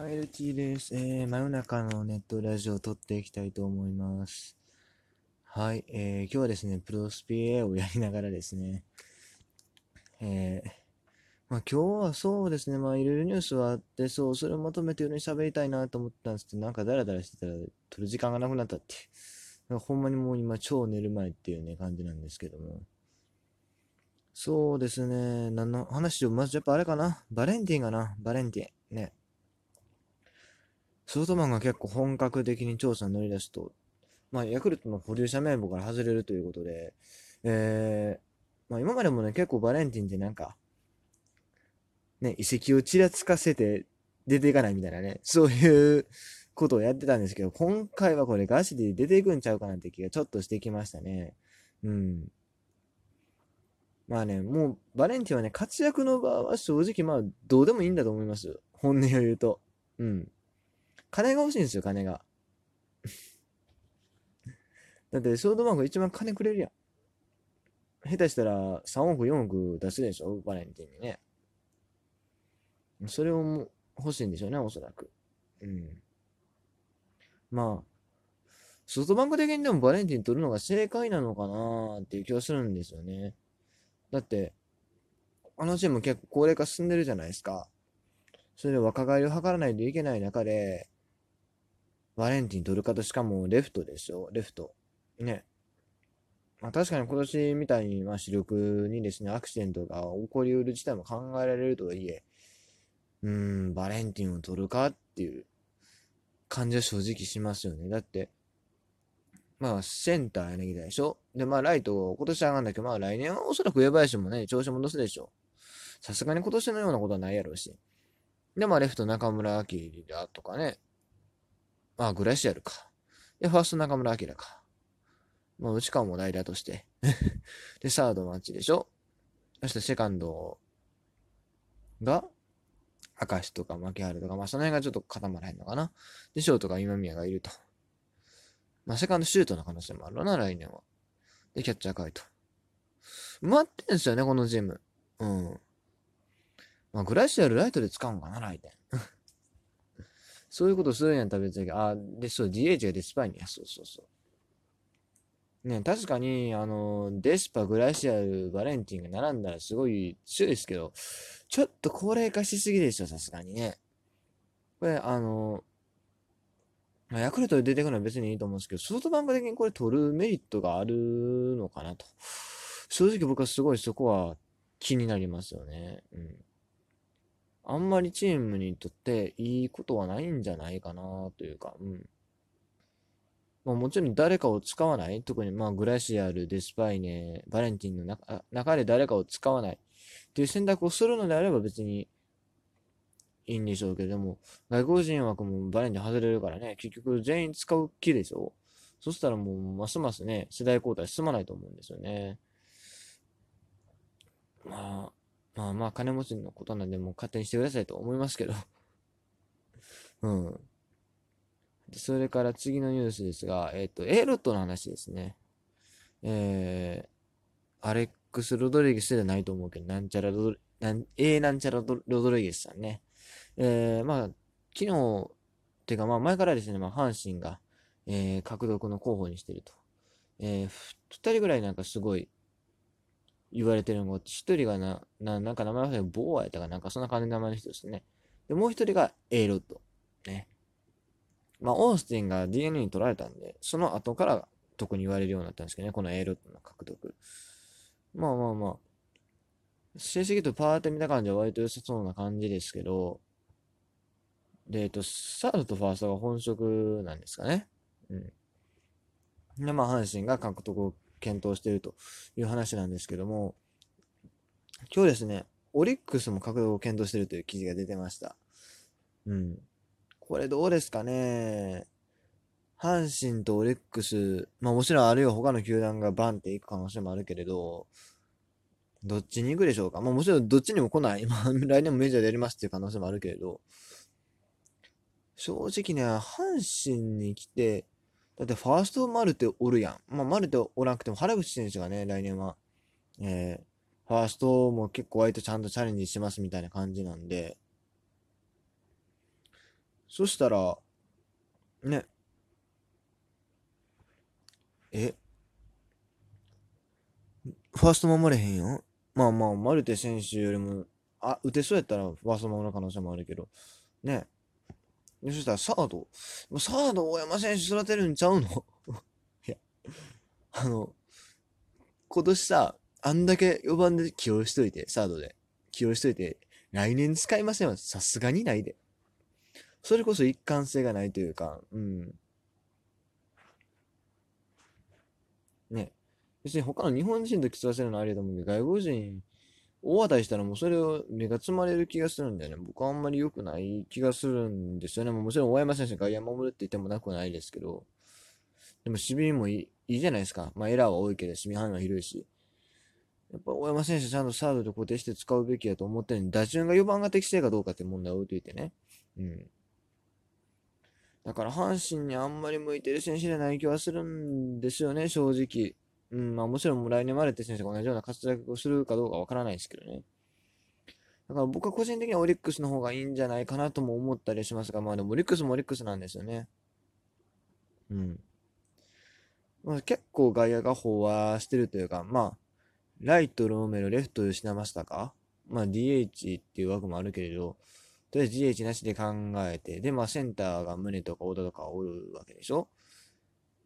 はい、ルチーです。えー、真夜中のネットラジオを撮っていきたいと思います。はい、えー、今日はですね、プロスピエをやりながらですね、えー、まあ今日はそうですね、まあいろいろニュースはあって、そう、それをまとめて夜に喋りたいなと思ったんですけど、なんかダラダラしてたら撮る時間がなくなったって。ほんまにもう今超寝る前っていうね、感じなんですけども。そうですね、何の話を、まずやっぱあれかな、バレンティンかな、バレンティン。ね。ソフトバンクが結構本格的に調査に乗り出すと、まあ、ヤクルトの保留者名簿から外れるということで、えー、まあ、今までもね、結構バレンティンってなんか、ね、遺跡をちらつかせて出ていかないみたいなね、そういうことをやってたんですけど、今回はこれガチで出ていくんちゃうかなって気がちょっとしてきましたね。うん。まあね、もうバレンティンはね、活躍の場は正直まあどうでもいいんだと思います。本音を言うと。うん。金が欲しいんですよ、金が。だって、ソードバンク一番金くれるやん。下手したら3億、4億出すでしょ、バレンティンにね。それを欲しいんでしょうね、おそらく。うん。まあ、ソフトバンク的にでもバレンティン取るのが正解なのかなっていう気はするんですよね。だって、あのチーム結構高齢化進んでるじゃないですか。それで若返りを図らないといけない中で、バレンティン取る方、しかもレフトでしょ？レフト。ね。まあ確かに今年みたいに、まあ主力にですね、アクシデントが起こりうる事態も考えられるとはいえ、うん、バレンティンを取るかっていう感じは正直しますよね。だって、まあセンター柳田でしょ？で、まあライト今年上がんだけど、まあ来年はおそらく上林もね、調子戻すでしょさすがに今年のようなことはないやろうし。で、まあレフト中村明だとかね、まあ、グラシアルか。で、ファースト中村明か。まあ、内川も代打として で、サードマッチでしょそしてセカンドが、明石とか牧原とか、まあ、その辺がちょっと固まらへんのかな。で、ショートが今宮がいると。まあ、セカンドシュートの可能性もあるな、来年は。で、キャッチャーかいと。埋ってんすよね、このジム。うん。まあ、グラシアルライトで使うんかな、来年。そういうことするんやったら別に、あ、で、そう、DH がデスパイに、そうそうそう。ね、確かに、あの、デスパ、グラシアル、バレンティンが並んだらすごい強いですけど、ちょっと高齢化しすぎでしょ、さすがにね。これ、あの、ヤクルトで出てくるのは別にいいと思うんですけど、ソフトバンク的にこれ取るメリットがあるのかなと。正直僕はすごいそこは気になりますよね。うん。あんまりチームにとっていいことはないんじゃないかなというか、うん。まあ、もちろん誰かを使わない特にまあグラシアル、デスパイネ、バレンティンの中中で誰かを使わないっていう選択をするのであれば別にいいんでしょうけども、外国人枠もバレンティン外れるからね、結局全員使う気でしょそしたらもうますますね、世代交代進まないと思うんですよね。まあ、まあまあ、金持ちのことなんで、もう勝手にしてくださいと思いますけど うん。で、それから次のニュースですが、えっ、ー、と、A ロットの話ですね。えー、アレックス・ロドリゲスじゃないと思うけど、なんちゃらロド、なん、A なんちゃらロドリゲスさんね。えー、まあ、昨日、てかまあ前からですね、まあ阪神が、えー、獲得の候補にしてると。えー、二人ぐらいなんかすごい、言われてるのが、一人がな、な、なんか名前忘れボーアやったかなんかそんな感じの名前の人ですね。で、もう一人が A ロッド。ね。まあ、オースティンが DNA に取られたんで、その後から特に言われるようになったんですけどね、この A ロッドの獲得。まあまあまあ。成績とパーって見た感じは割と良さそうな感じですけど、で、えっと、サードとファーストが本職なんですかね。うん。で、まあ、阪神が獲得を検討しているという話なんですけども、今日ですね、オリックスも獲得を検討しているという記事が出てました。うん。これどうですかね。阪神とオリックス、まあもちろんあるいは他の球団がバンっていく可能性もあるけれど、どっちに行くでしょうか。まあもちろんどっちにも来ない。まあ来年もメジャーでやりますっていう可能性もあるけれど、正直ね、阪神に来て、だってファーストマルテおるやん。まあ、マルテおらなくても原口選手がね、来年は、えー、ファーストも結構割とちゃんとチャレンジしますみたいな感じなんで、そしたら、ね、え、ファースト守れへんやんまあまあ、マルテ選手よりも、あ、打てそうやったらファースト守る可能性もあるけど、ね。そしたらサード、サード大山選手育てるんちゃうの？いや、あの、今年さ、あんだけ4番で起用しといて、サードで起用しといて、来年使いませんわ。さすがにないで。それこそ一貫性がないというか、うん。ね。別に他の日本人と競わせるのはありだと思うけど、外国人、大当たりしたらもうそれを目が積まれる気がするんだよね。僕はあんまり良くない気がするんですよね。もちろん大山選手が外野守るって言ってもなくはないですけど、でも守備もいいいいじゃないですか。まあエラーは多いけど、守備範囲は広いし。やっぱ大山選手ちゃんとサードで固定して使うべきやと思ってるのに、打順が4番が適正かどうかって問題を置いといてね。うん。だから阪神にあんまり向いてる選手じゃない気はするんですよね、正直。うん、まあもちろん来年までって選手が同じような活躍をするかどうかわからないですけどね。だから僕は個人的にはオリックスの方がいいんじゃないかなとも思ったりしますが、まあでもオリックスもオリックスなんですよね。うん。まあ、結構外野が飽和してるというか、まあ、ライト、ローメル、レフト、吉田正尚、まあ DH っていう枠もあるけれど、とりあえず DH なしで考えて、で、まあセンターが宗とか小田とかおるわけでしょ？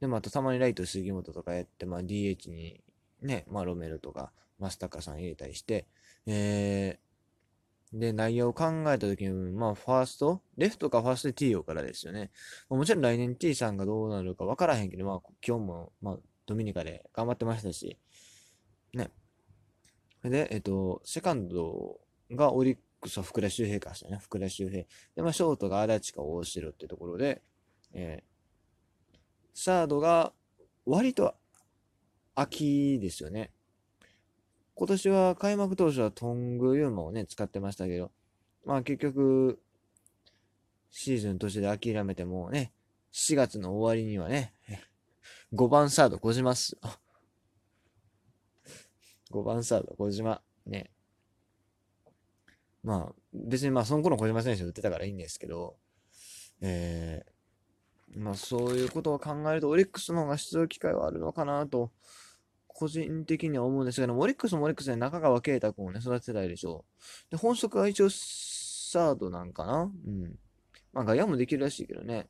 で、まあ、あとたまにライト杉本とかやって、まあ DH にね、まあロメルとか、マスタカさん入れたりして、えー、で、内容を考えたときに、まあ、ファーストレフトかファーストで T をからですよね。もちろん来年 T さんがどうなるかわからへんけど、まあ、今日も、まあ、ドミニカで頑張ってましたし、ね。で、えっと、セカンドがオリックスは福田周平かしたね。福田周平。で、まあ、ショートが足立か大城ってところで、えー、サードが割と秋ですよね。今年は開幕当初はトングユーマをね、使ってましたけど、まあ結局、シーズンとしてで諦めてもね、4月の終わりにはね、5番サード小島っす。5番サード小島。ね。まあ、別にまあ、その頃小島選手打ってたからいいんですけど、えー、まあ、そういうことを考えると、オリックスの方が出場機会はあるのかなと、個人的には思うんですけども、オリックスもオリックスで中川圭太君をね、育てたいでしょう。で、本職は一応サードなんかな？うん。まあ、外野もできるらしいけどね。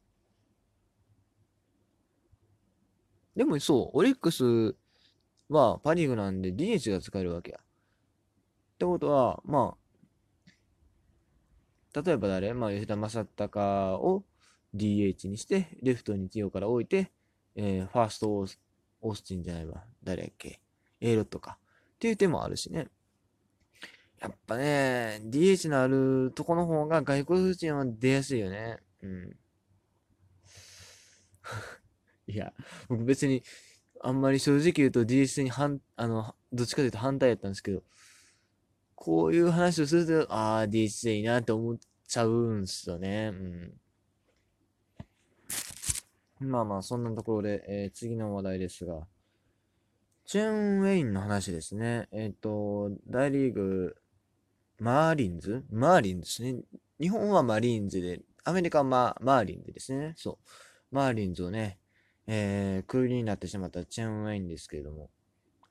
でもそう、オリックスはパ・リーグなんで DH が使えるわけや。ってことは、まあ、例えば誰？まあ、吉田正尚を DH にして、レフトに強から置いて、えー、ファーストオースティンじゃないわ。誰やっけ ?A ロットか。っていう手もあるしね。やっぱね、DH のあるとこの方が外国人は出やすいよね。うん。いや、僕別にあんまり正直言うと DS に反、あの、どっちかというと反対やったんですけど、こういう話をすると、ああ、DS でいいなって思っちゃうんすよね。うん。まあまあ、そんなところで、えー、次の話題ですが、チェーンウェインの話ですね。えっ、ー、と、大リーグ、マーリンズ？マーリンズですね。日本はマリーンズで、アメリカはママーリンズですね。そう。マーリンズをね、えー、クールになってしまったチェーンウェインですけれども、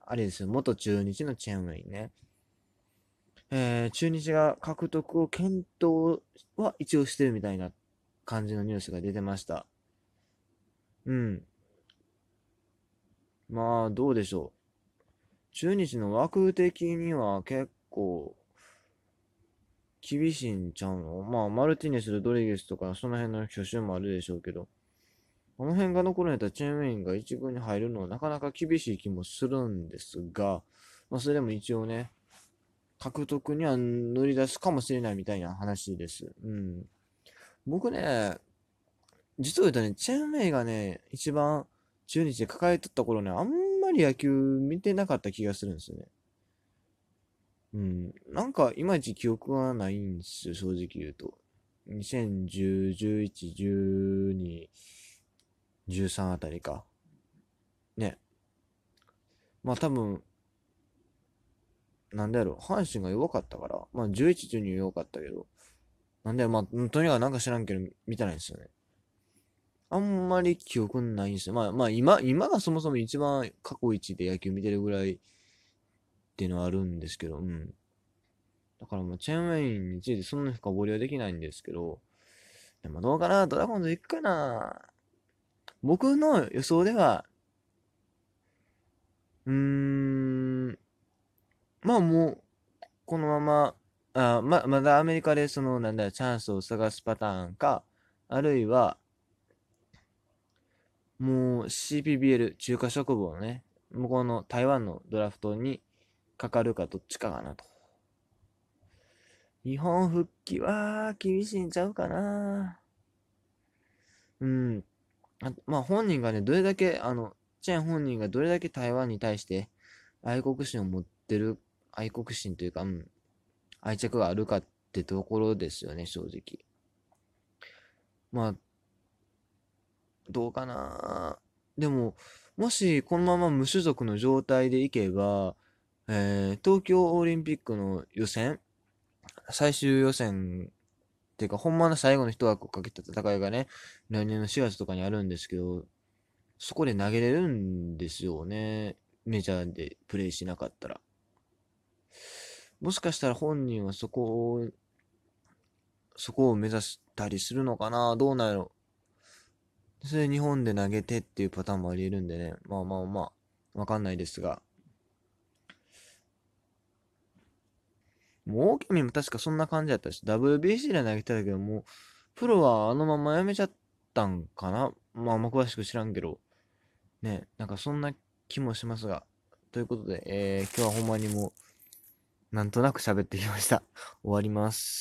あれですよ、元中日のチェーンウェインね。えー、中日が獲得を検討は一応してるみたいな感じのニュースが出てました。うん。まあ、どうでしょう。中日の枠的には結構厳しいんちゃうの？まあ、マルティネス、ロドリゲスとか、その辺の挙手もあるでしょうけど。この辺が残るんやったらチェーンウェインが一軍に入るのはなかなか厳しい気もするんですが、まあ、それでも一応ね、獲得には乗り出すかもしれないみたいな話です。うん。僕ね、実は言うとね、チェンウェイがね、一番中日で抱えとった頃ね、あんまり野球見てなかった気がするんですよね。うん。なんか、いまいち記憶がないんですよ、正直言うと。2010、11、12、13あたりか。ね。まあ多分、なんだろう、阪神が弱かったから、まあ11、12弱かったけど、なんで、まあ、とにかくなんか知らんけど、見てないんですよね。あんまり記憶ないんですよ。まあ、まあ、今、今がそもそも一番過去一で野球見てるぐらいっていうのはあるんですけど、うん。だからまあ、チェーンウェインについてそんな深掘りはできないんですけど、でもどうかな？ドラゴンズ行くかな？僕の予想では、うーん、まあもう、このまま、あま、まだアメリカでその、なんだ、チャンスを探すパターンか、あるいは、もう CPBL、中華職部をね、向こうの台湾のドラフトにかかるかどっちかかなと。日本復帰は厳しいんちゃうかな。うん。あまあ本人がね、どれだけ、あの、チェン本人がどれだけ台湾に対して愛国心を持ってる、愛国心というか、うん、愛着があるかってところですよね、正直。まあ、どうかな。でも、もしこのまま無種族の状態でいけば、えー、東京オリンピックの予選、最終予選っていうか、ほんまの最後の一枠をかけた戦いがね、来年の4月とかにあるんですけど、そこで投げれるんですよね。メジャーでプレイしなかったら。もしかしたら本人はそこを、そこを目指したりするのかなどうなんやろそれで日本で投げてっていうパターンもあり得るんでね。まあまあまあ、わかんないですが。もう大きも確かそんな感じだったし、WBC で投げてたけど、もう、プロはあのままやめちゃったんかな？まああんま詳しく知らんけど。ね、なんかそんな気もしますが。ということで、えー、今日はほんまにもう、なんとなく喋ってきました。終わります。